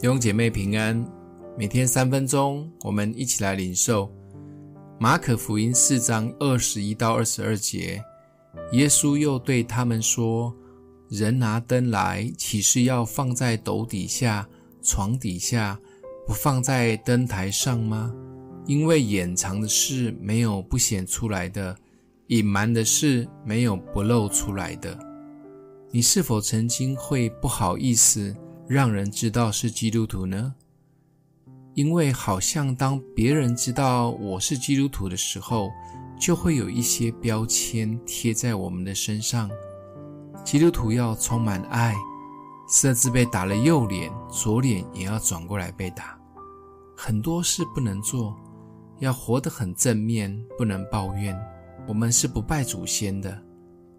弟兄姐妹平安，每天三分钟，我们一起来领受马可福音四章二十一到二十二节。耶稣又对他们说：“人拿灯来，岂是要放在斗底下、床底下，不放在灯台上吗？因为掩藏的事没有不显出来的，隐瞒的事没有不露出来的。你是否曾经会不好意思？”让人知道是基督徒呢？因为好像当别人知道我是基督徒的时候，就会有一些标签贴在我们的身上。基督徒要充满爱，甚至被打了右脸，左脸也要转过来被打。很多事不能做，要活得很正面，不能抱怨。我们是不拜祖先的，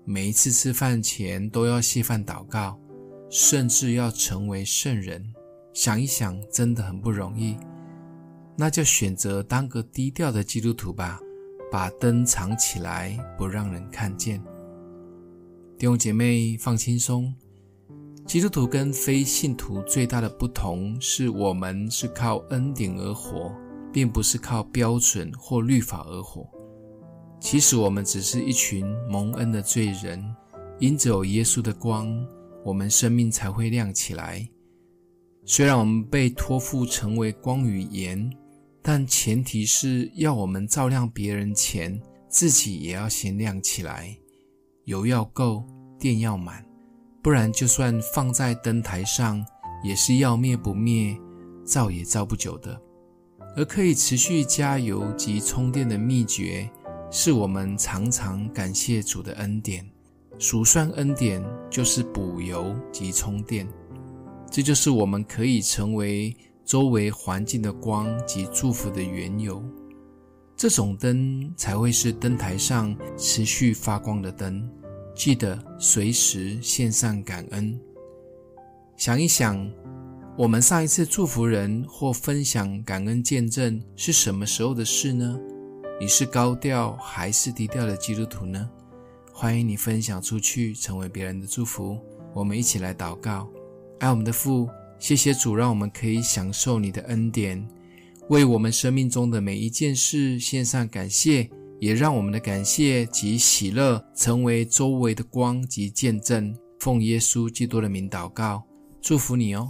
每一次吃饭前都要谢饭祷告。甚至要成为圣人，想一想，真的很不容易。那就选择当个低调的基督徒吧，把灯藏起来，不让人看见。弟兄姐妹，放轻松。基督徒跟非信徒最大的不同，是我们是靠恩典而活，并不是靠标准或律法而活。其实我们只是一群蒙恩的罪人，因着有耶稣的光。我们生命才会亮起来。虽然我们被托付成为光与盐，但前提是要我们照亮别人前，自己也要先亮起来。油要够，电要满，不然就算放在灯台上，也是要灭不灭，照也照不久的。而可以持续加油及充电的秘诀，是我们常常感谢主的恩典。数算恩典就是补油及充电，这就是我们可以成为周围环境的光及祝福的缘由。这种灯才会是灯台上持续发光的灯。记得随时献上感恩。想一想，我们上一次祝福人或分享感恩见证是什么时候的事呢？你是高调还是低调的基督徒呢？欢迎你分享出去，成为别人的祝福。我们一起来祷告，爱我们的父，谢谢主，让我们可以享受你的恩典，为我们生命中的每一件事献上感谢，也让我们的感谢及喜乐成为周围的光及见证。奉耶稣基督的名祷告，祝福你哦。